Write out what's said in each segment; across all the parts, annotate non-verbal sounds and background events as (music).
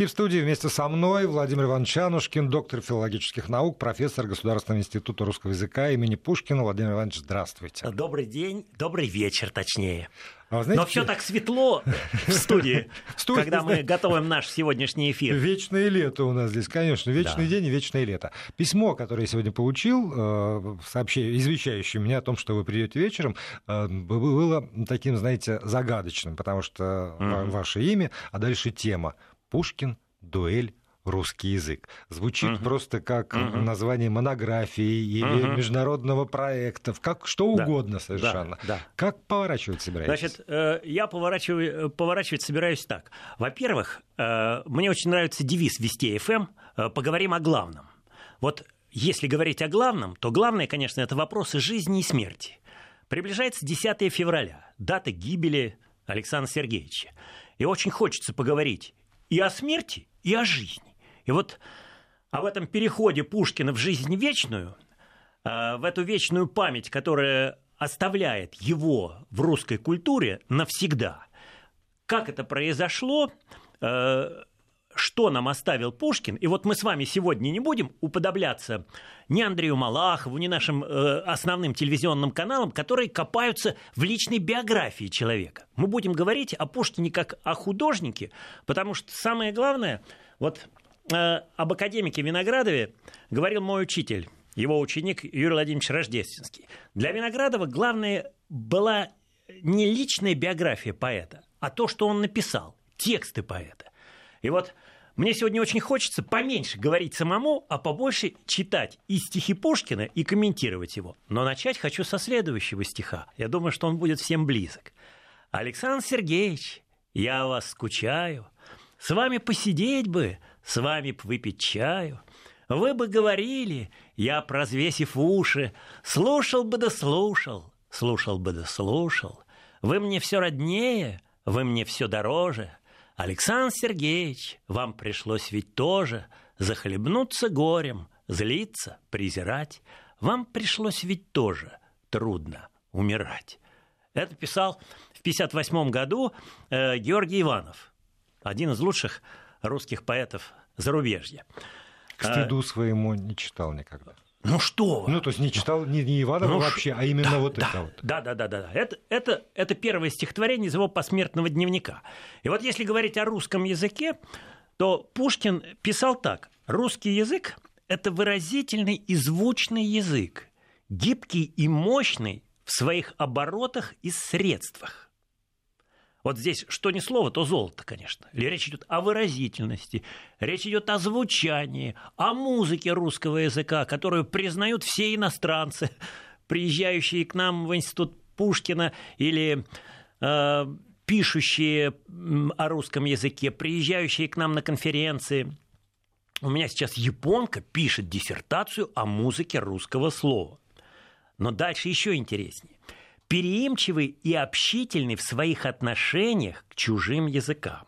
И в студии вместе со мной Владимир Иванович Анушкин, доктор филологических наук, профессор Государственного института русского языка имени Пушкина. Владимир Иванович, здравствуйте. Добрый день, добрый вечер, точнее. А знаете, Но все так светло в студии, (laughs) когда мы готовим наш сегодняшний эфир. Вечное лето у нас здесь, конечно. Вечный день и вечное лето. Письмо, которое я сегодня получил, э, сообщение, извещающее меня о том, что вы придете вечером, э, было таким, знаете, загадочным, потому что ваше имя, а дальше тема. Пушкин, дуэль русский язык. Звучит uh-huh. просто как uh-huh. название монографии или uh-huh. международного проекта, как что да. угодно совершенно. Да. Да. Как поворачивать собираетесь? Значит, э, я поворачиваю, э, поворачивать собираюсь так. Во-первых, э, мне очень нравится девиз Вести ФМ «Поговорим о главном». Вот если говорить о главном, то главное, конечно, это вопросы жизни и смерти. Приближается 10 февраля, дата гибели Александра Сергеевича. И очень хочется поговорить и о смерти, и о жизни. И вот об этом переходе Пушкина в жизнь вечную, э, в эту вечную память, которая оставляет его в русской культуре навсегда. Как это произошло, э, что нам оставил Пушкин. И вот мы с вами сегодня не будем уподобляться ни Андрею Малахову, ни нашим э, основным телевизионным каналам, которые копаются в личной биографии человека. Мы будем говорить о Пушкине как о художнике, потому что самое главное, вот Э, об академике Виноградове говорил мой учитель, его ученик Юрий Владимирович Рождественский. Для Виноградова главное была не личная биография поэта, а то, что он написал, тексты поэта. И вот мне сегодня очень хочется поменьше говорить самому, а побольше читать и стихи Пушкина, и комментировать его. Но начать хочу со следующего стиха. Я думаю, что он будет всем близок. «Александр Сергеевич, я вас скучаю. С вами посидеть бы, с вами б выпить чаю. Вы бы говорили, я, прозвесив уши, слушал бы да слушал, слушал бы да слушал. Вы мне все роднее, вы мне все дороже. Александр Сергеевич, вам пришлось ведь тоже захлебнуться горем, злиться, презирать. Вам пришлось ведь тоже трудно умирать. Это писал в 1958 году э, Георгий Иванов, один из лучших русских поэтов зарубежья. К стыду своему не читал никогда. Ну что? Ну, то есть не читал не, не Иванова ну, вообще, а именно да, вот да, это вот. Да, да, да, да. да. Это, это, это первое стихотворение из его посмертного дневника. И вот если говорить о русском языке, то Пушкин писал так. Русский язык – это выразительный и звучный язык, гибкий и мощный в своих оборотах и средствах. Вот здесь что ни слово, то золото, конечно. Речь идет о выразительности, речь идет о звучании, о музыке русского языка, которую признают все иностранцы, (laughs) приезжающие к нам в институт Пушкина или э, пишущие о русском языке, приезжающие к нам на конференции. У меня сейчас японка пишет диссертацию о музыке русского слова. Но дальше еще интереснее переимчивый и общительный в своих отношениях к чужим языкам.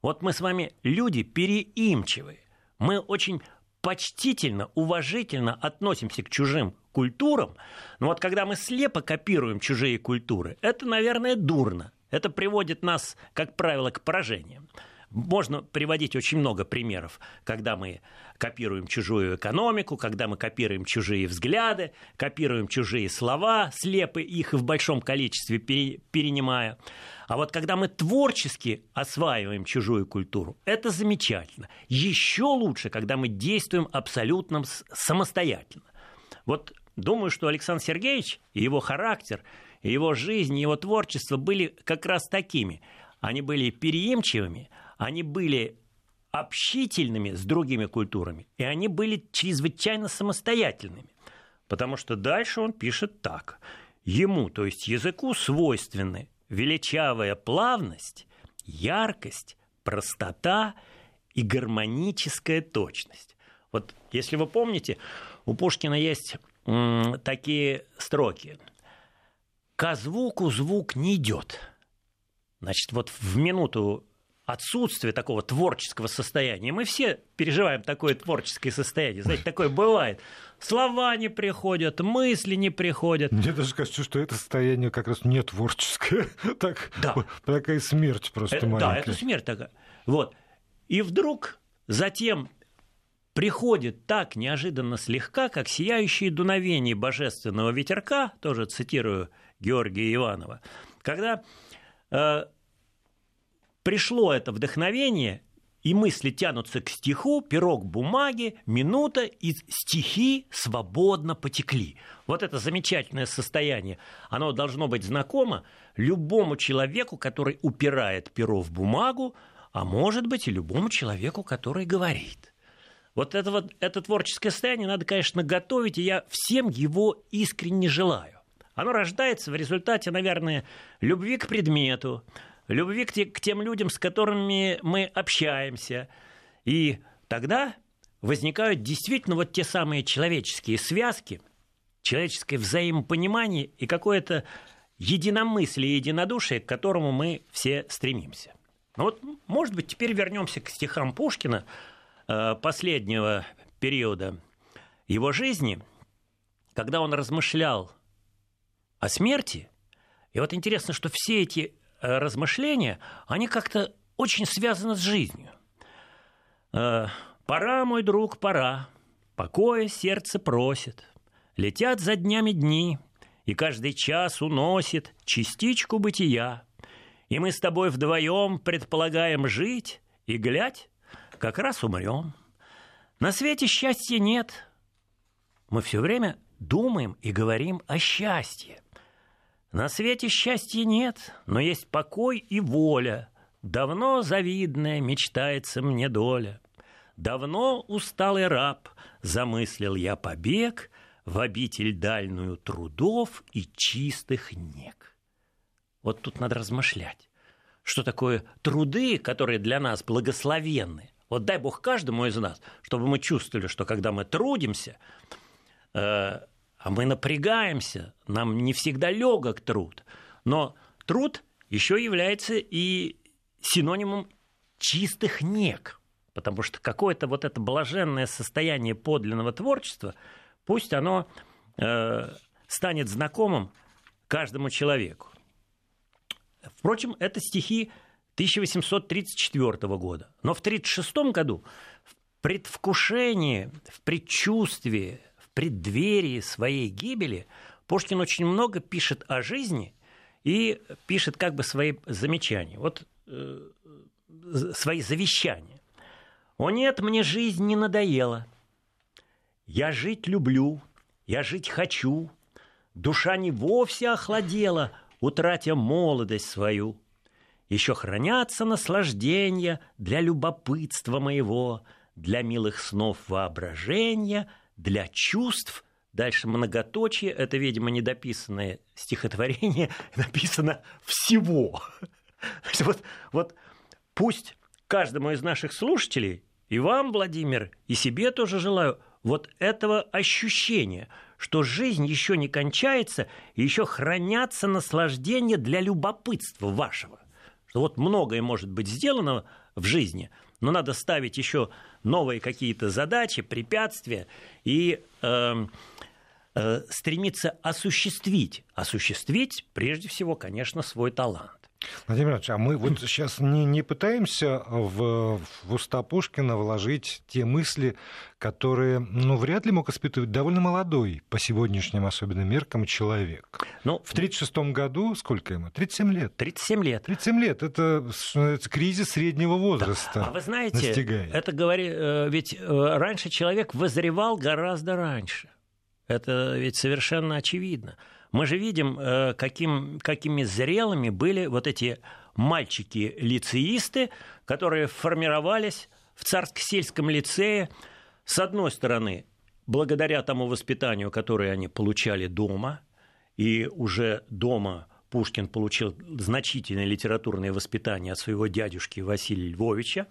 Вот мы с вами люди переимчивые. Мы очень почтительно, уважительно относимся к чужим культурам, но вот когда мы слепо копируем чужие культуры, это, наверное, дурно. Это приводит нас, как правило, к поражениям. Можно приводить очень много примеров, когда мы копируем чужую экономику, когда мы копируем чужие взгляды, копируем чужие слова, слепы их в большом количестве перенимая. А вот когда мы творчески осваиваем чужую культуру, это замечательно. Еще лучше, когда мы действуем абсолютно самостоятельно. Вот думаю, что Александр Сергеевич и его характер, и его жизнь, и его творчество были как раз такими. Они были переимчивыми, они были общительными с другими культурами, и они были чрезвычайно самостоятельными. Потому что дальше он пишет так. Ему, то есть языку, свойственны величавая плавность, яркость, простота и гармоническая точность. Вот если вы помните, у Пушкина есть м, такие строки. Ко звуку звук не идет. Значит, вот в минуту отсутствие такого творческого состояния. Мы все переживаем такое творческое состояние. Знаете, такое бывает. Слова не приходят, мысли не приходят. Мне даже кажется, что это состояние как раз не творческое. (laughs) Так, да. Такая смерть просто это, маленькая. Да, это смерть такая. Вот. И вдруг затем приходит так неожиданно слегка, как сияющие дуновение божественного ветерка, тоже цитирую Георгия Иванова, когда э, пришло это вдохновение, и мысли тянутся к стиху, пирог бумаги, минута, и стихи свободно потекли. Вот это замечательное состояние, оно должно быть знакомо любому человеку, который упирает перо в бумагу, а может быть и любому человеку, который говорит. Вот это, вот, это творческое состояние надо, конечно, готовить, и я всем его искренне желаю. Оно рождается в результате, наверное, любви к предмету, любви к, те, к тем людям, с которыми мы общаемся. И тогда возникают действительно вот те самые человеческие связки, человеческое взаимопонимание и какое-то единомыслие, единодушие, к которому мы все стремимся. Ну вот, может быть, теперь вернемся к стихам Пушкина э, последнего периода его жизни, когда он размышлял о смерти. И вот интересно, что все эти размышления, они как-то очень связаны с жизнью. Э, пора, мой друг, пора. Покоя сердце просит. Летят за днями дни, и каждый час уносит частичку бытия. И мы с тобой вдвоем предполагаем жить, и, глядь, как раз умрем. На свете счастья нет. Мы все время думаем и говорим о счастье. На свете счастья нет, но есть покой и воля. Давно завидная мечтается мне доля. Давно усталый раб замыслил я побег в обитель дальную трудов и чистых нег. Вот тут надо размышлять. Что такое труды, которые для нас благословенны? Вот дай Бог каждому из нас, чтобы мы чувствовали, что когда мы трудимся, э, а мы напрягаемся, нам не всегда легок труд. Но труд еще является и синонимом чистых нек, потому что какое-то вот это блаженное состояние подлинного творчества, пусть оно э, станет знакомым каждому человеку. Впрочем, это стихи 1834 года. Но в 1936 году в предвкушении, в предчувствии преддверии своей гибели Пушкин очень много пишет о жизни и пишет как бы свои замечания. Вот э, свои завещания. «О нет, мне жизнь не надоела. Я жить люблю, я жить хочу. Душа не вовсе охладела, утратя молодость свою. Еще хранятся наслаждения для любопытства моего, для милых снов воображения – для чувств, дальше многоточие, это, видимо, недописанное стихотворение, (laughs) написано всего. (laughs) Вот, вот пусть каждому из наших слушателей, и вам, Владимир, и себе тоже желаю, вот этого ощущения, что жизнь еще не кончается, и еще хранятся наслаждения для любопытства вашего. Что вот многое может быть сделано в жизни, но надо ставить еще новые какие-то задачи, препятствия и э, э, стремиться осуществить, осуществить прежде всего, конечно, свой талант. Владимир Ильич, а мы вот (laughs) сейчас не, не пытаемся в, в уста Пушкина вложить те мысли, которые, ну, вряд ли мог испытывать довольно молодой, по сегодняшним особенно меркам, человек. Ну, в 1936 году, сколько ему? 37 лет. 37 лет. 37 лет, это, это кризис среднего возраста. Да. А вы знаете, настигает. это говорит, э, ведь э, раньше человек вызревал гораздо раньше. Это ведь совершенно очевидно. Мы же видим, э, каким, какими зрелыми были вот эти мальчики-лицеисты, которые формировались в Царско-сельском лицее, с одной стороны, благодаря тому воспитанию, которое они получали дома, и уже дома Пушкин получил значительное литературное воспитание от своего дядюшки Василия Львовича,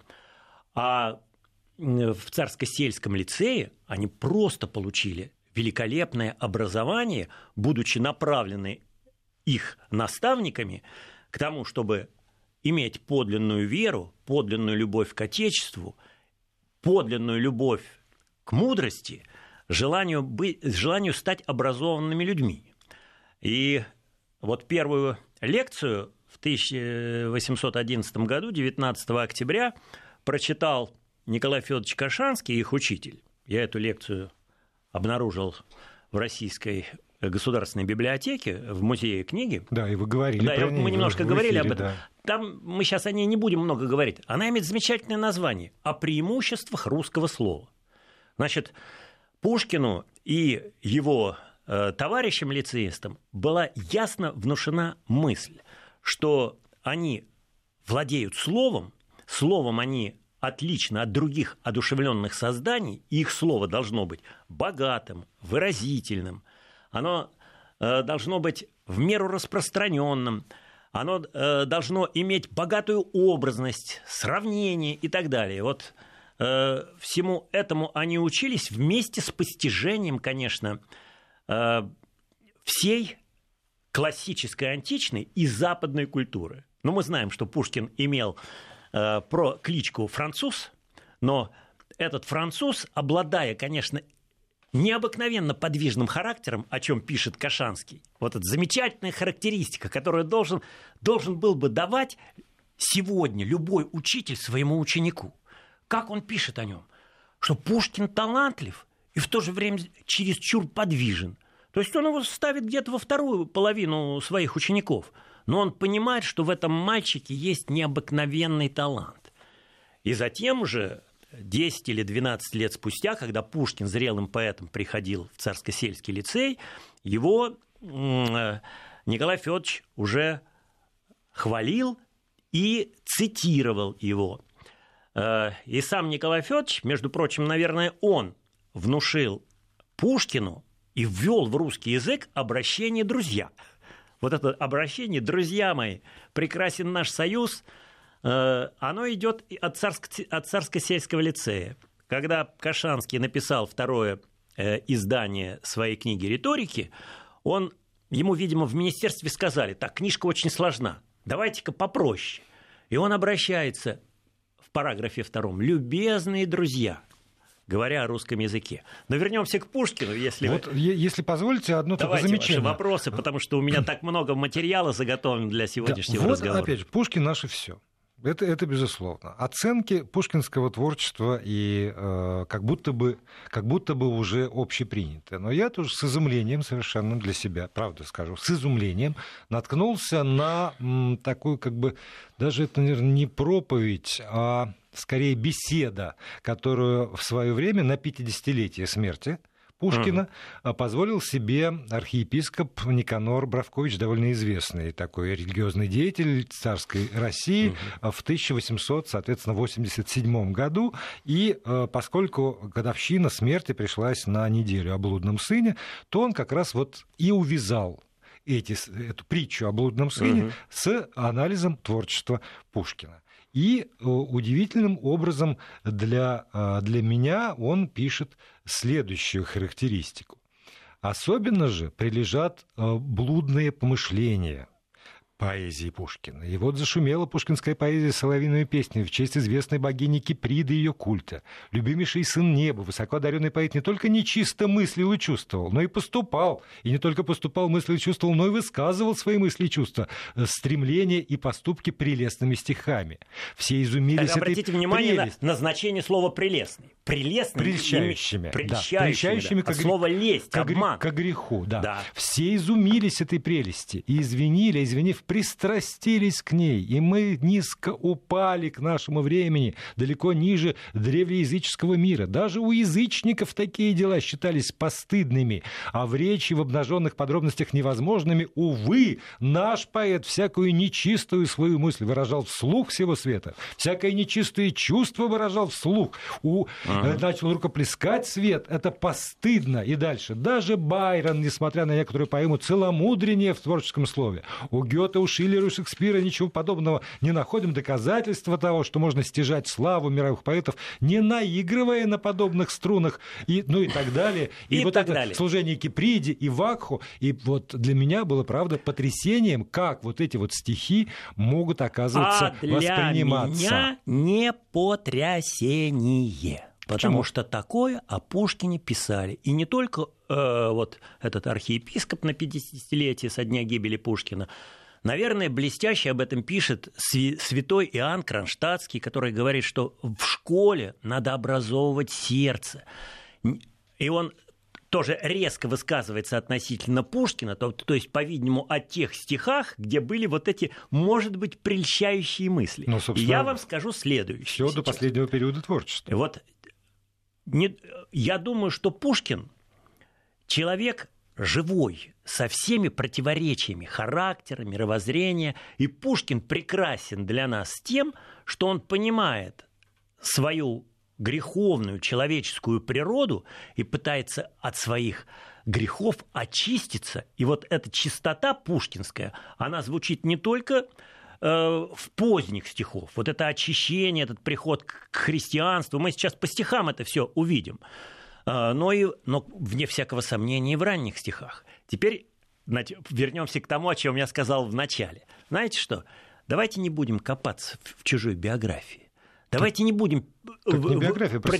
а в Царско-сельском лицее они просто получили великолепное образование, будучи направлены их наставниками к тому, чтобы иметь подлинную веру, подлинную любовь к Отечеству, подлинную любовь к мудрости, желанию, быть, желанию стать образованными людьми. И вот первую лекцию в 1811 году, 19 октября, прочитал Николай Федорович Кашанский, их учитель. Я эту лекцию обнаружил в российской государственной библиотеке, в музее книги. Да, и вы говорили да, про мы ней, немножко в говорили эфире, об этом. да. Там мы сейчас о ней не будем много говорить. Она имеет замечательное название «О преимуществах русского слова». Значит, Пушкину и его э, товарищам-лицеистам была ясно внушена мысль, что они владеют словом, словом они отлично от других одушевленных созданий, и их слово должно быть богатым, выразительным, оно э, должно быть в меру распространенным, оно э, должно иметь богатую образность, сравнение и так далее. Вот э, всему этому они учились вместе с постижением, конечно, всей классической античной и западной культуры. Но мы знаем, что Пушкин имел про кличку француз, но этот француз, обладая, конечно, необыкновенно подвижным характером, о чем пишет Кашанский. Вот эта замечательная характеристика, которую должен, должен был бы давать сегодня любой учитель своему ученику. Как он пишет о нем? Что Пушкин талантлив и в то же время чересчур подвижен. То есть он его ставит где-то во вторую половину своих учеников. Но он понимает, что в этом мальчике есть необыкновенный талант. И затем уже 10 или 12 лет спустя, когда Пушкин зрелым поэтом приходил в Царско-сельский лицей, его э, Николай Федорович уже хвалил и цитировал его. Э, и сам Николай Федорович, между прочим, наверное, он внушил Пушкину и ввел в русский язык обращение «друзья». Вот это обращение «друзья мои, прекрасен наш союз», Э, оно идет от, царско- от царско-сельского лицея. Когда Кашанский написал второе э, издание своей книги «Риторики», он, ему, видимо, в министерстве сказали, так, книжка очень сложна, давайте-ка попроще. И он обращается в параграфе втором, «Любезные друзья», говоря о русском языке. Но вернемся к Пушкину, если вот, вы... если позволите, одно Давайте только замечание. ваши вопросы, потому что у меня так много материала заготовлено для сегодняшнего да, вот, разговора. опять же, Пушкин наше все. Это, это безусловно. Оценки пушкинского творчества и э, как, будто бы, как будто бы уже общеприняты. Но я тоже с изумлением совершенно для себя, правда скажу, с изумлением наткнулся на м, такую, как бы, даже это, наверное, не проповедь, а скорее беседа, которую в свое время на 50-летие смерти Пушкина uh-huh. позволил себе архиепископ Никанор Бравкович, довольно известный такой религиозный деятель царской России uh-huh. в 1800, соответственно, 87 году. И э, поскольку годовщина смерти пришлась на неделю о блудном сыне, то он как раз вот и увязал эти, эту притчу о блудном сыне uh-huh. с анализом творчества Пушкина. И э, удивительным образом для, э, для меня он пишет следующую характеристику. Особенно же прилежат э, блудные помышления – поэзии Пушкина. И вот зашумела пушкинская поэзия соловиной песней в честь известной богини Киприды и ее культа. Любимейший сын неба, высоко одаренный поэт не только нечисто мыслил и чувствовал, но и поступал. И не только поступал, мыслил и чувствовал, но и высказывал свои мысли и чувства, э, стремления и поступки прелестными стихами. Все изумились так, Обратите внимание прелесть. на, на значение слова «прелестный». Прелестный. Прельщающими. Прельщающими, да, прельщающими да. к, слово «лесть», к, обман. К греху, да. да. Все изумились этой прелести и извинили, извинив, пристрастились к ней, и мы низко упали к нашему времени, далеко ниже древнеязыческого мира. Даже у язычников такие дела считались постыдными, а в речи в обнаженных подробностях невозможными. Увы, наш поэт всякую нечистую свою мысль выражал вслух всего света, всякое нечистое чувство выражал вслух. У, ага. Начал рукоплескать свет, это постыдно. И дальше. Даже Байрон, несмотря на некоторую поэму, целомудрение в творческом слове. У Гёте, у Шиллера, у Шекспира ничего подобного не находим. Доказательства того, что можно стяжать славу мировых поэтов, не наигрывая на подобных струнах, и, ну и так далее. И, (laughs) и вот так это далее. служение Киприде и Вакху. И вот для меня было, правда, потрясением, как вот эти вот стихи могут, оказывается, а для восприниматься. меня не потрясение. Потому Почему? что такое о Пушкине писали. И не только э, вот этот архиепископ на 50-летие со дня гибели Пушкина, Наверное, блестяще об этом пишет святой Иоанн Кронштадтский, который говорит, что в школе надо образовывать сердце. И он тоже резко высказывается относительно Пушкина, то, то есть, по-видимому, о тех стихах, где были вот эти, может быть, прельщающие мысли. Ну, И я вам скажу следующее. Все до последнего периода творчества. Вот не, я думаю, что Пушкин человек живой, со всеми противоречиями характера, мировоззрения. И Пушкин прекрасен для нас тем, что он понимает свою греховную человеческую природу и пытается от своих грехов очиститься. И вот эта чистота пушкинская, она звучит не только в поздних стихов. Вот это очищение, этот приход к христианству. Мы сейчас по стихам это все увидим. Э, но, и, но вне всякого сомнения и в ранних стихах. Теперь вернемся к тому, о чем я сказал в начале. Знаете что? Давайте не будем копаться в чужой биографии. Давайте не будем так не биография, про, про,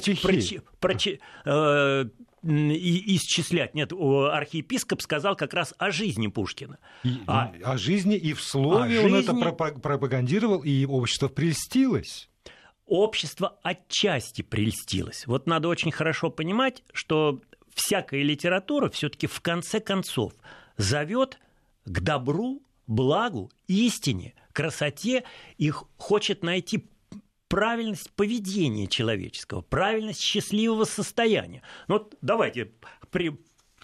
про, э, исчислять. Нет, архиепископ сказал как раз о жизни Пушкина. И, а, о жизни и в слове он жизни... это пропагандировал, и общество прельстилось. Общество отчасти прельстилось. Вот надо очень хорошо понимать, что всякая литература все-таки в конце концов зовет к добру, благу, истине, красоте и хочет найти правильность поведения человеческого, правильность счастливого состояния. Ну вот давайте при,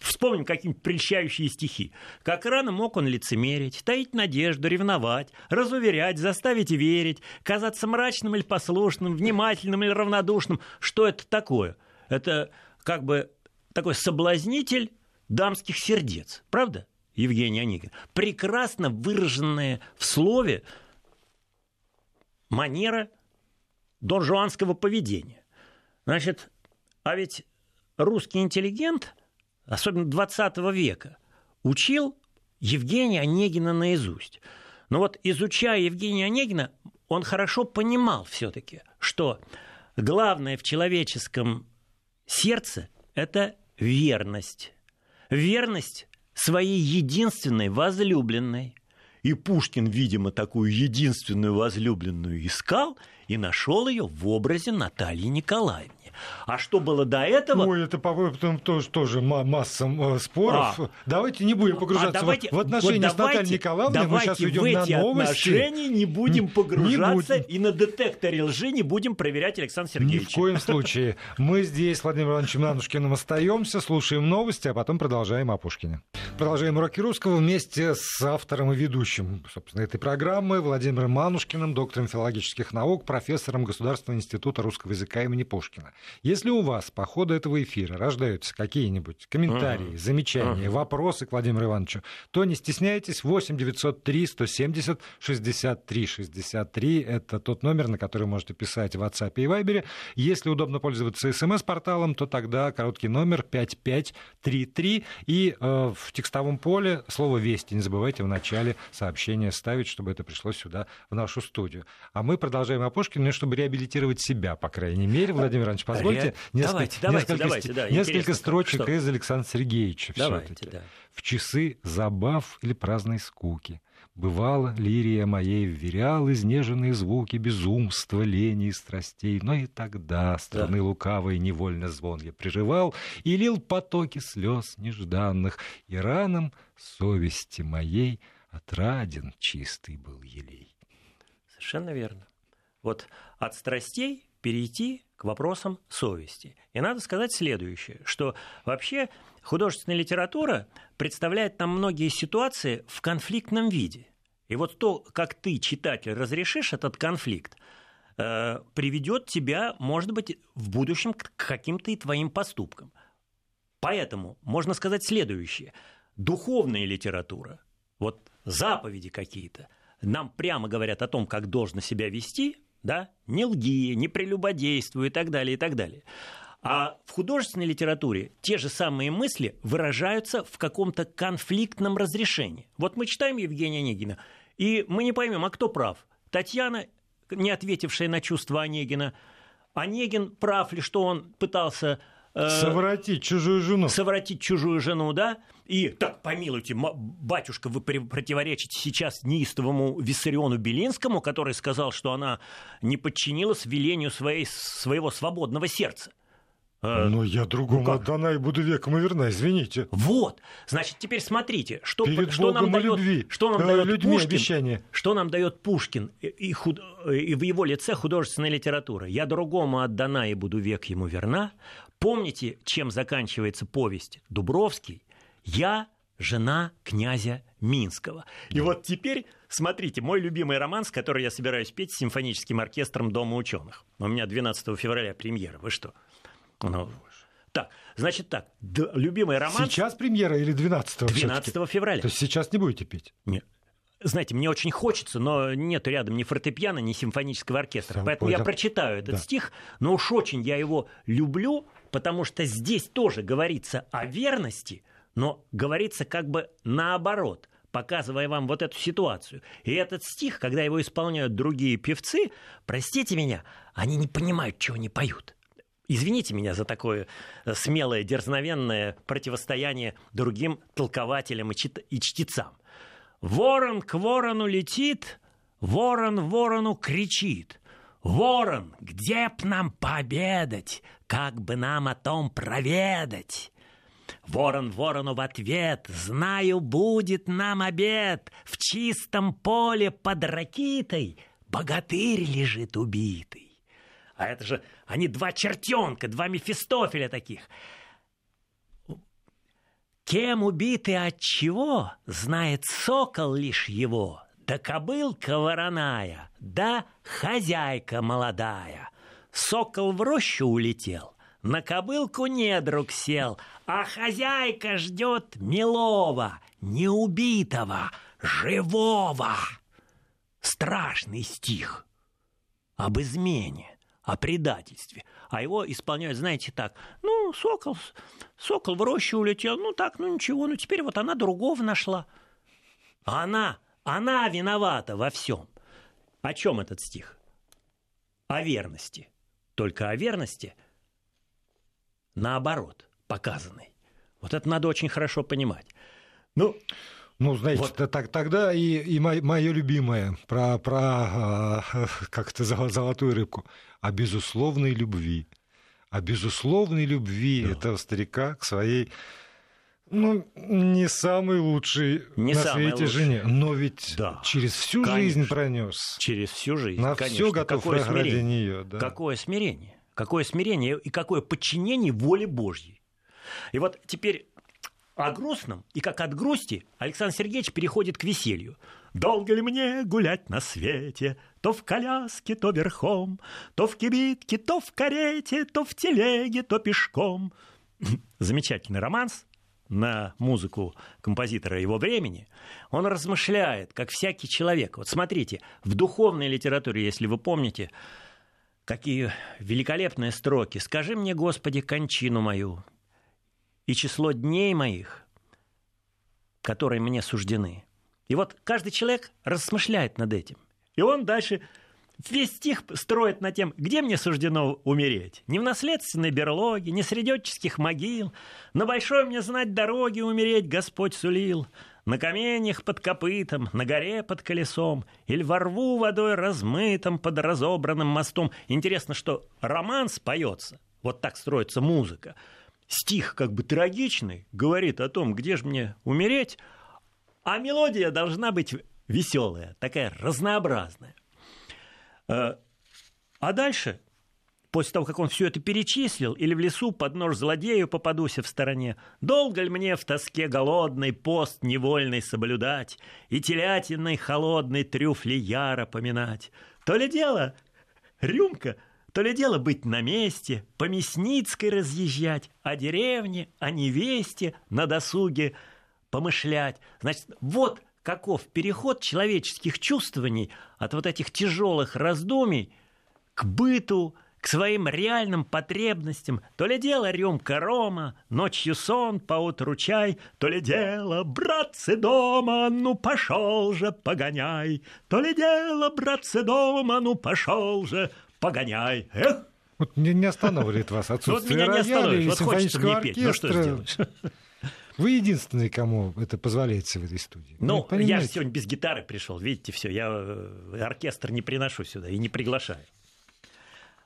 Вспомним какие-нибудь прельщающие стихи. Как рано мог он лицемерить, таить надежду, ревновать, разуверять, заставить верить, казаться мрачным или послушным, внимательным или равнодушным. Что это такое? Это как бы такой соблазнитель дамских сердец. Правда, Евгений Онегин? Прекрасно выраженная в слове манера донжуанского поведения. Значит, а ведь русский интеллигент, особенно 20 века, учил Евгения Онегина наизусть. Но вот изучая Евгения Онегина, он хорошо понимал все-таки, что главное в человеческом сердце – это верность. Верность своей единственной возлюбленной. И Пушкин, видимо, такую единственную возлюбленную искал – и нашел ее в образе Натальи Николаевны. А что было до этого? Ой, это, по-моему, тоже, тоже масса э, споров. А. Давайте не будем погружаться а давайте, в отношения вот давайте, с Натальей Николаевной. Давайте Мы сейчас уйдем в эти на новости. отношения не будем погружаться не будем. и на детекторе лжи не будем проверять Александра Сергеевича. Ни в коем (laughs) случае. Мы здесь с Владимиром Ивановичем Нанушкиным остаемся, слушаем новости, а потом продолжаем о Пушкине. Продолжаем уроки русского вместе с автором и ведущим, собственно, этой программы Владимиром Манушкиным, доктором филологических наук, профессором Государственного института русского языка имени Пушкина. Если у вас по ходу этого эфира рождаются какие-нибудь комментарии, uh-huh. замечания, uh-huh. вопросы к Владимиру Ивановичу, то не стесняйтесь. 8 903 170 63 63 – это тот номер, на который можете писать в WhatsApp и Viber. Если удобно пользоваться смс-порталом, то тогда короткий номер 5533 и э, в текстовом поле слово «Вести». Не забывайте в начале сообщения ставить, чтобы это пришло сюда, в нашу студию. А мы продолжаем о Пушкине, чтобы реабилитировать себя, по крайней мере. Владимир Иванович, позвольте несколько, давайте, несколько, давайте, да, несколько строчек что? из Александра Сергеевича. Давайте, да. В часы забав или праздной скуки. Бывало, лирия моей вверял изнеженные звуки безумства, лени и страстей, но и тогда страны да. лукавой невольно звон я прерывал и лил потоки слез нежданных, и ранам совести моей отраден чистый был елей. Совершенно верно. Вот от страстей перейти к вопросам совести. И надо сказать следующее, что вообще художественная литература представляет нам многие ситуации в конфликтном виде. И вот то, как ты, читатель, разрешишь этот конфликт, э, приведет тебя, может быть, в будущем к каким-то и твоим поступкам. Поэтому можно сказать следующее. Духовная литература, вот заповеди какие-то, нам прямо говорят о том, как должно себя вести, да, не лги, не прелюбодействуй и так далее, и так далее. А в художественной литературе те же самые мысли выражаются в каком-то конфликтном разрешении. Вот мы читаем Евгения Онегина, и мы не поймем, а кто прав? Татьяна, не ответившая на чувства Онегина, Онегин прав ли, что он пытался совратить чужую жену. Совратить чужую жену, да? И, так, помилуйте, батюшка, вы противоречите сейчас неистовому Виссариону Белинскому, который сказал, что она не подчинилась велению своей, своего свободного сердца. Э, Но я другому ну отдана и буду веком и верна, извините. Вот, значит, теперь смотрите, что, Перед что нам дает, любви, что нам дает людьми Пушкин, обещание. что нам дает Пушкин и, худ, и в его лице художественная литература. Я другому отдана и буду век ему верна. Помните, чем заканчивается повесть Дубровский? Я жена князя Минского. И вот теперь, смотрите, мой любимый роман, с которым я собираюсь петь с симфоническим оркестром Дома ученых. У меня 12 февраля премьера. Вы что? Ну, так, значит так, д- любимый роман... Сейчас премьера или 12 12 февраля. То есть сейчас не будете петь? Нет. Знаете, мне очень хочется, но нет рядом ни фортепиано, ни симфонического оркестра. Сам Поэтому понял. я прочитаю этот да. стих, но уж очень я его люблю, потому что здесь тоже говорится о верности, но говорится как бы наоборот показывая вам вот эту ситуацию. И этот стих, когда его исполняют другие певцы, простите меня, они не понимают, чего они поют. Извините меня за такое э, смелое, дерзновенное противостояние другим толкователям и, чтецам. Ворон к ворону летит, ворон ворону кричит. Ворон, где б нам пообедать, как бы нам о том проведать? Ворон ворону в ответ, знаю, будет нам обед. В чистом поле под ракитой богатырь лежит убитый. А это же они два чертенка, два Мефистофеля таких. Кем убиты от чего, знает сокол лишь его, да кобылка вороная, да хозяйка молодая. Сокол в рощу улетел, на кобылку недруг сел, а хозяйка ждет милого, неубитого, живого. Страшный стих об измене о предательстве. А его исполняют, знаете, так. Ну, сокол, сокол в рощу улетел, ну так, ну ничего, ну теперь вот она другого нашла. Она, она виновата во всем. О чем этот стих? О верности. Только о верности наоборот показанной. Вот это надо очень хорошо понимать. Ну, ну, знаете, вот. так, тогда и, и мое любимое про, про э, как-то золотую рыбку о безусловной любви. О безусловной любви да. этого старика к своей ну, не самой лучшей не на свете лучшей. жене, но ведь да. через всю конечно. жизнь пронес. Через всю жизнь. На все готов какое ради нее. Да. Какое смирение? Какое смирение и какое подчинение воле Божьей. И вот теперь о грустном, и как от грусти Александр Сергеевич переходит к веселью. «Долго ли мне гулять на свете, то в коляске, то верхом, то в кибитке, то в карете, то в телеге, то пешком?» (laughs) Замечательный романс на музыку композитора его времени. Он размышляет, как всякий человек. Вот смотрите, в духовной литературе, если вы помните, какие великолепные строки. «Скажи мне, Господи, кончину мою, и число дней моих, которые мне суждены. И вот каждый человек размышляет над этим. И он дальше весь стих строит на тем, где мне суждено умереть. Не в наследственной берлоге, не среди отческих могил. На большой мне знать дороги умереть Господь сулил. На каменях под копытом, на горе под колесом, или во рву водой размытым под разобранным мостом. Интересно, что роман споется, вот так строится музыка – стих как бы трагичный, говорит о том, где же мне умереть, а мелодия должна быть веселая, такая разнообразная. Э, а дальше, после того, как он все это перечислил, или в лесу под нож злодею попадуся в стороне, долго ли мне в тоске голодный пост невольный соблюдать и телятиной холодной трюфли яро поминать? То ли дело, рюмка — то ли дело быть на месте, по Мясницкой разъезжать, о деревне, о невесте на досуге помышлять. Значит, вот каков переход человеческих чувствований от вот этих тяжелых раздумий к быту, к своим реальным потребностям. То ли дело рюмка рома, ночью сон, поутру чай, то ли дело, братцы дома, ну пошел же, погоняй, то ли дело, братцы дома, ну пошел же, погоняй. Эх, Вот не, не останавливает вас отсутствие вот рояля или вот симфонического оркестра. Ну, что сделать? Вы единственный, кому это позволяет в этой студии. Ну, я же сегодня без гитары пришел, видите, все, я э, оркестр не приношу сюда и не приглашаю.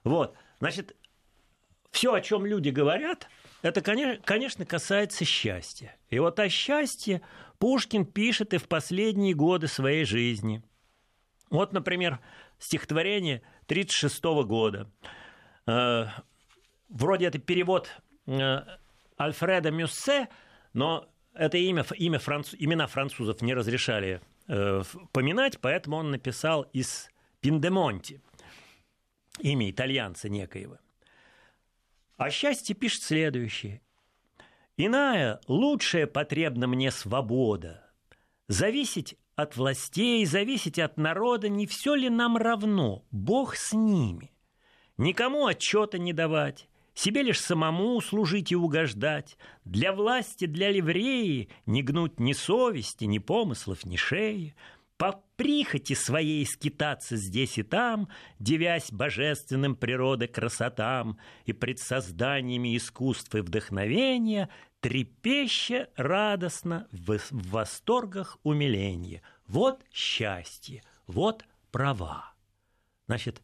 Вот, значит, все, о чем люди говорят, это, конечно, касается счастья. И вот о счастье Пушкин пишет и в последние годы своей жизни. Вот, например, стихотворение 1936 года. Э, вроде это перевод э, Альфреда Мюссе, но это имя, имя француз, имена французов не разрешали э, поминать, поэтому он написал из Пиндемонти, имя итальянца некоего. О счастье пишет следующее. «Иная, лучшая потребна мне свобода. Зависеть от властей, зависеть от народа, не все ли нам равно? Бог с ними. Никому отчета не давать, себе лишь самому служить и угождать, для власти, для ливреи не гнуть ни совести, ни помыслов, ни шеи, по прихоти своей скитаться здесь и там, девясь божественным природы красотам и пред созданиями искусств и вдохновения, трепеща радостно в восторгах умиления. Вот счастье, вот права. Значит,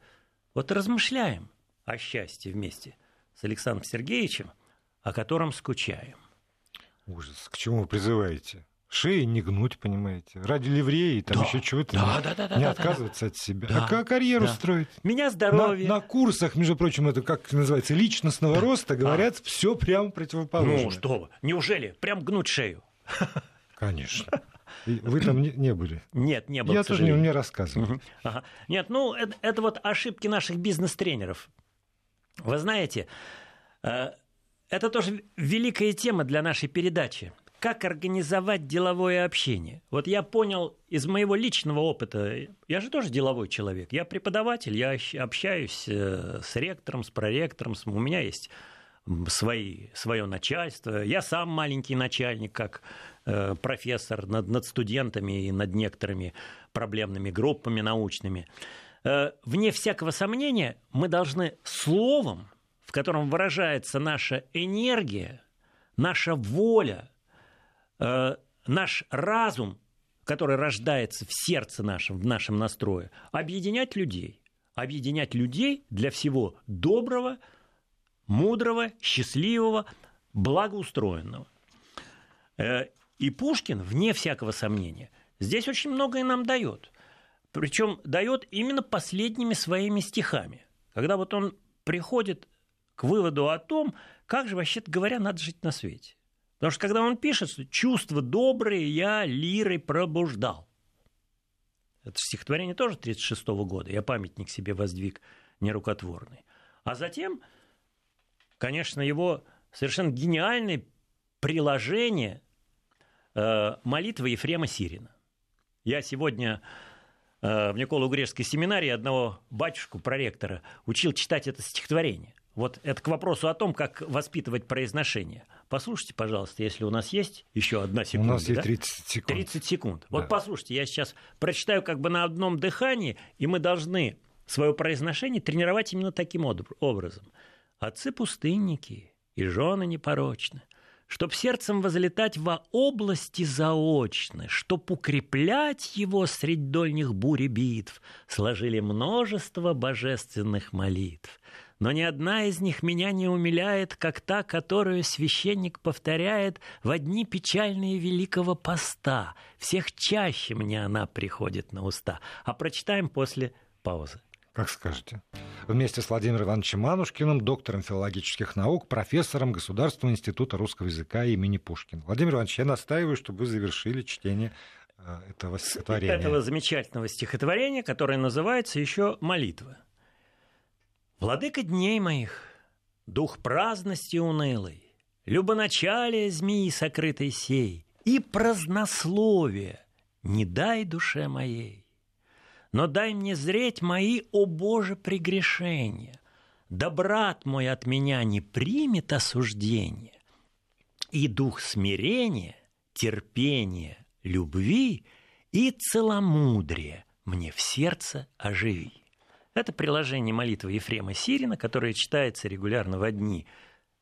вот размышляем о счастье вместе с Александром Сергеевичем, о котором скучаем. Ужас. К чему вы призываете? шеи не гнуть, понимаете. Ради ливреи, там да. еще чего-то. Да, да, да, не да, отказываться да. от себя. Да. А как карьеру да. строить? Меня здоровье. На, на курсах, между прочим, это как называется, личностного роста, говорят, а. все прямо противоположно. Ну что вы, неужели? Прям гнуть шею? Конечно. (laughs) Вы там не, не были? Нет, не был. Я тоже не мне рассказывал. Ага. Нет, ну это, это вот ошибки наших бизнес-тренеров. Вы знаете, э, это тоже великая тема для нашей передачи как организовать деловое общение. Вот я понял из моего личного опыта, я же тоже деловой человек, я преподаватель, я общаюсь э, с ректором, с проректором, у меня есть свои, свое начальство, я сам маленький начальник, как э, профессор над, над студентами и над некоторыми проблемными группами научными. Э, вне всякого сомнения, мы должны словом, в котором выражается наша энергия, наша воля – Э, наш разум, который рождается в сердце нашем, в нашем настрое, объединять людей. Объединять людей для всего доброго, мудрого, счастливого, благоустроенного. Э, и Пушкин, вне всякого сомнения, здесь очень многое нам дает. Причем дает именно последними своими стихами. Когда вот он приходит к выводу о том, как же, вообще говоря, надо жить на свете. Потому что когда он пишет, чувства добрые я лирой пробуждал. Это стихотворение тоже 1936 года. Я памятник себе воздвиг нерукотворный. А затем, конечно, его совершенно гениальное приложение э, молитвы Ефрема Сирина. Я сегодня в Николо-Угрешской семинарии одного батюшку, проректора, учил читать это стихотворение. Вот это к вопросу о том, как воспитывать произношение. Послушайте, пожалуйста, если у нас есть еще одна секунда. У нас есть 30 секунд. 30 секунд. Вот да. послушайте, я сейчас прочитаю как бы на одном дыхании, и мы должны свое произношение тренировать именно таким образом. Отцы-пустынники и жены непорочны, чтоб сердцем возлетать во области заочны, чтоб укреплять его средь дольних бури битв, сложили множество божественных молитв но ни одна из них меня не умиляет, как та, которую священник повторяет в дни печальные Великого Поста. Всех чаще мне она приходит на уста. А прочитаем после паузы. Как скажете. Вместе с Владимиром Ивановичем Манушкиным, доктором филологических наук, профессором Государственного института русского языка имени Пушкина. Владимир Иванович, я настаиваю, чтобы вы завершили чтение э, этого стихотворения. Этого замечательного стихотворения, которое называется еще «Молитва». Владыка дней моих, дух праздности унылой, Любоначалие змеи сокрытой сей И празднословие не дай душе моей. Но дай мне зреть мои, о Боже, прегрешения, Да брат мой от меня не примет осуждение, И дух смирения, терпения, любви И целомудрия мне в сердце оживи. Это приложение молитвы Ефрема Сирина, которое читается регулярно в дни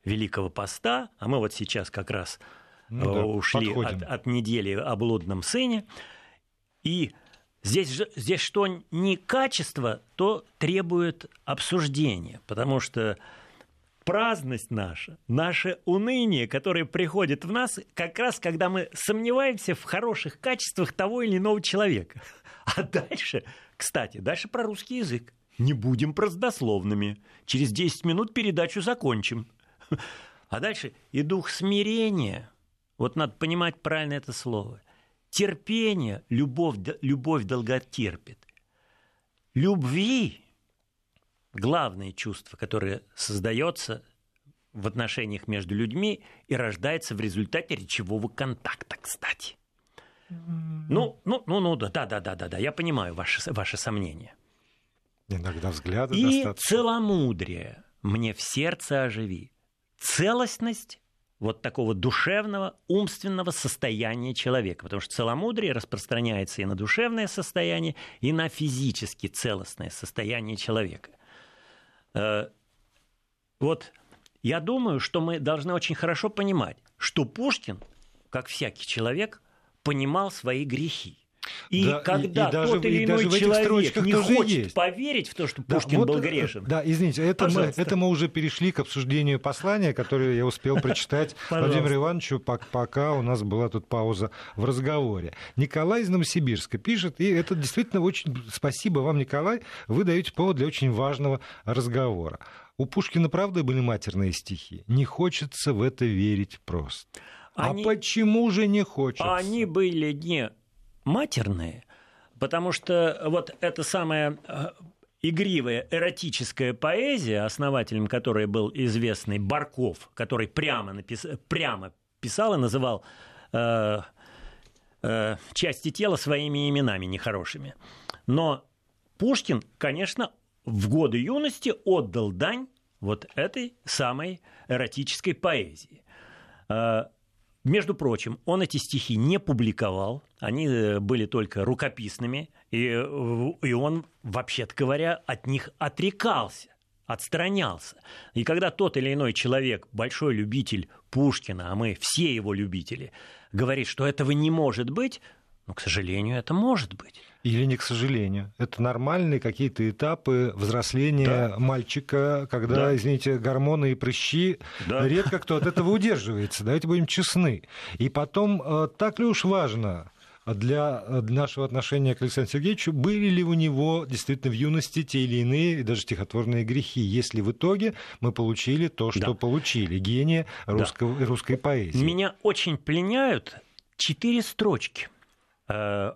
Великого Поста, а мы вот сейчас как раз ну, да, ушли от, от недели о блудном сыне. И здесь, здесь что не качество, то требует обсуждения, потому что праздность наша, наше уныние, которое приходит в нас, как раз когда мы сомневаемся в хороших качествах того или иного человека. (laughs) А дальше, кстати, дальше про русский язык. Не будем празднословными. Через 10 минут передачу закончим. (laughs) А дальше и дух смирения. Вот надо понимать правильно это слово. Терпение, любовь, любовь долготерпит. Любви главное чувство, которое создается в отношениях между людьми и рождается в результате речевого контакта, кстати. Ну, ну, ну, ну, да, да, да, да, да, я понимаю ваши, ваши сомнения. Иногда взгляды И достаточно. целомудрие мне в сердце оживи. Целостность вот такого душевного, умственного состояния человека. Потому что целомудрие распространяется и на душевное состояние, и на физически целостное состояние человека. Э, вот я думаю, что мы должны очень хорошо понимать, что Пушкин, как всякий человек, понимал свои грехи. И да, когда и, и даже, тот или иной человек не хочет есть. поверить в то, что Пушкин да, был вот, грешен. Да, извините, это мы, это мы уже перешли к обсуждению послания, которое я успел прочитать (laughs) Владимиру Ивановичу, пока у нас была тут пауза в разговоре. Николай из Новосибирска пишет, и это действительно очень... Спасибо вам, Николай, вы даете повод для очень важного разговора. У Пушкина, правда, были матерные стихи? Не хочется в это верить просто. А они... А почему же не хочется? Они были не матерные, потому что вот эта самая э, игривая эротическая поэзия, основателем которой был известный Барков, который прямо, напис... прямо писал и называл э, э, части тела своими именами нехорошими. Но Пушкин, конечно, в годы юности отдал дань вот этой самой эротической поэзии. Э, между прочим, он эти стихи не публиковал, они э, были только рукописными, и, э, и он, вообще-то говоря, от них отрекался отстранялся. И когда тот или иной человек, большой любитель Пушкина, а мы все его любители, говорит, что этого не может быть, но, к сожалению, это может быть. Или не к сожалению. Это нормальные какие-то этапы взросления да. мальчика, когда, да. извините, гормоны и прыщи, да. редко кто от этого удерживается. Давайте будем честны. И потом, э, так ли уж важно, для нашего отношения к Александру Сергеевичу, были ли у него действительно в юности те или иные, даже стихотворные грехи, если в итоге мы получили то, что да. получили, гения русского, да. русской поэзии. Меня очень пленяют четыре строчки Э,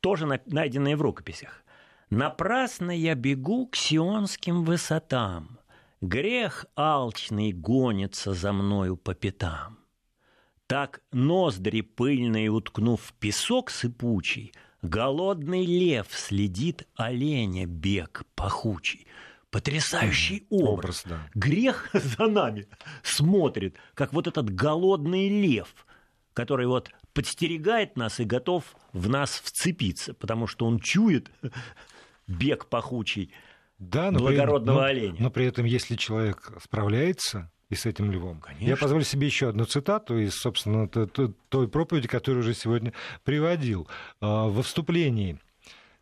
тоже найденные в рукописях. «Напрасно я бегу к сионским высотам, грех алчный гонится за мною по пятам. Так ноздри пыльные уткнув в песок сыпучий, голодный лев следит оленя бег пахучий». Потрясающий образ. образ да. Грех (laughs) за нами смотрит, как вот этот голодный лев, который вот подстерегает нас и готов в нас вцепиться, потому что он чует (laughs) бег пахучий да, но благородного при, оленя. Но, но при этом, если человек справляется и с этим львом. Конечно. Я позволю себе еще одну цитату из, собственно, той проповеди, которую уже сегодня приводил. А, во вступлении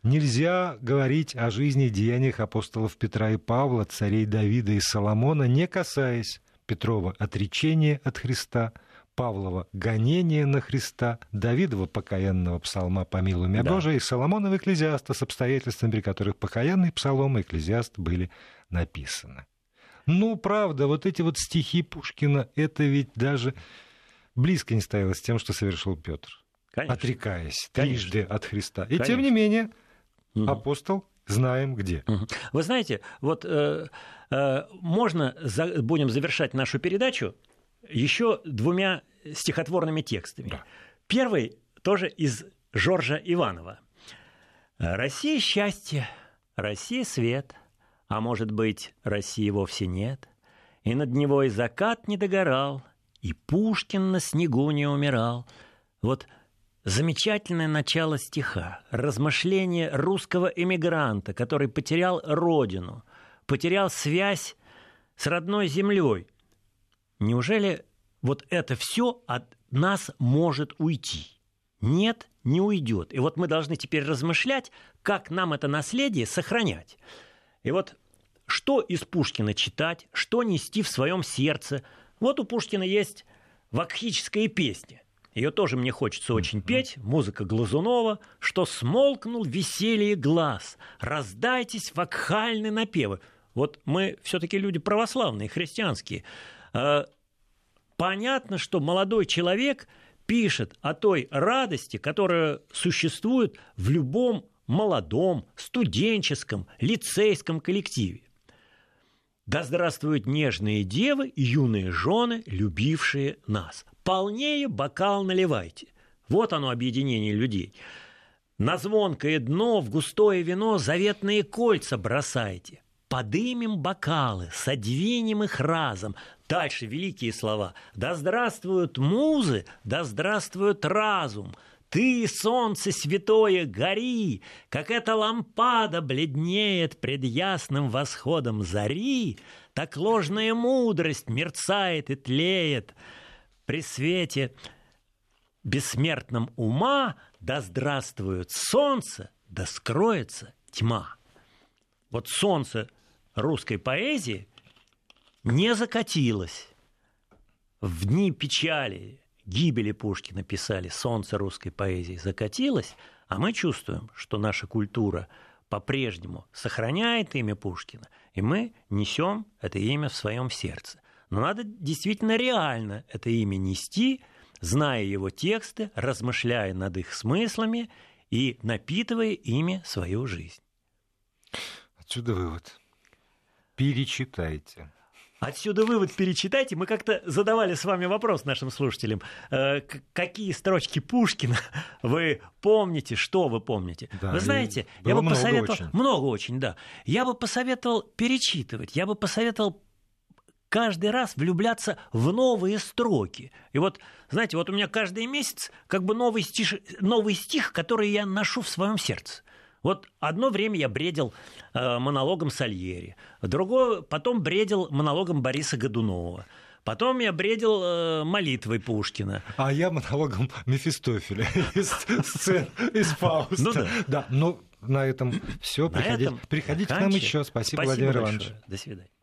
Нельзя говорить о жизни и деяниях апостолов Петра и Павла, царей Давида и Соломона, не касаясь Петрова отречения от Христа – Павлова «Гонение на Христа», Давидова «Покаянного псалма «Помилуй меня, да. Боже» и Соломонова «Экклезиаста» с обстоятельствами, при которых покаянный псалом и «Экклезиаст» были написаны. Ну, правда, вот эти вот стихи Пушкина, это ведь даже близко не стояло с тем, что совершил Петр, отрекаясь Конечно. трижды от Христа. И Конечно. тем не менее, угу. апостол знаем где. Вы знаете, вот э, э, можно за, будем завершать нашу передачу еще двумя стихотворными текстами. Да. Первый тоже из Жоржа Иванова. «Россия – счастье, Россия – свет, а может быть, России вовсе нет, и над него и закат не догорал, и Пушкин на снегу не умирал». Вот замечательное начало стиха, размышление русского эмигранта, который потерял родину, потерял связь с родной землей. Неужели вот это все от нас может уйти? Нет, не уйдет. И вот мы должны теперь размышлять, как нам это наследие сохранять. И вот что из Пушкина читать, что нести в своем сердце. Вот у Пушкина есть вакхическая песня. Ее тоже мне хочется очень петь. Музыка Глазунова. Что смолкнул веселье глаз. Раздайтесь вакхальны напевы. Вот мы все-таки люди православные, христианские. А, понятно, что молодой человек пишет о той радости, которая существует в любом молодом, студенческом, лицейском коллективе. Да здравствуют нежные девы юные жены, любившие нас. Полнее бокал наливайте. Вот оно объединение людей. На звонкое дно в густое вино заветные кольца бросайте. Подымем бокалы, содвинем их разом. Дальше великие слова. Да здравствуют музы, да здравствует разум. Ты, солнце святое, гори, как эта лампада бледнеет пред ясным восходом зари, так ложная мудрость мерцает и тлеет. При свете бессмертном ума да здравствует солнце, да скроется тьма. Вот солнце русской поэзии не закатилось в дни печали, гибели Пушкина писали «Солнце русской поэзии закатилось», а мы чувствуем, что наша культура по-прежнему сохраняет имя Пушкина, и мы несем это имя в своем сердце. Но надо действительно реально это имя нести, зная его тексты, размышляя над их смыслами и напитывая ими свою жизнь. Отсюда вывод. Перечитайте. Отсюда вывод перечитайте. Мы как-то задавали с вами вопрос нашим слушателям. Э, какие строчки Пушкина (laughs) вы помните, что вы помните? Да, вы знаете, я бы много посоветовал... Очень. Много очень, да. Я бы посоветовал перечитывать. Я бы посоветовал каждый раз влюбляться в новые строки. И вот, знаете, вот у меня каждый месяц как бы новый стих, новый стих который я ношу в своем сердце. Вот одно время я бредил э, монологом Сальери, другое потом бредил монологом Бориса Годунова. Потом я бредил э, молитвой Пушкина. А я монологом Мефистофеля (laughs) из сцен из Фауста. Ну да. да. Ну, на этом все. Приходите, приходите к нам еще. Спасибо, Спасибо Владимир большое. Иванович. До свидания.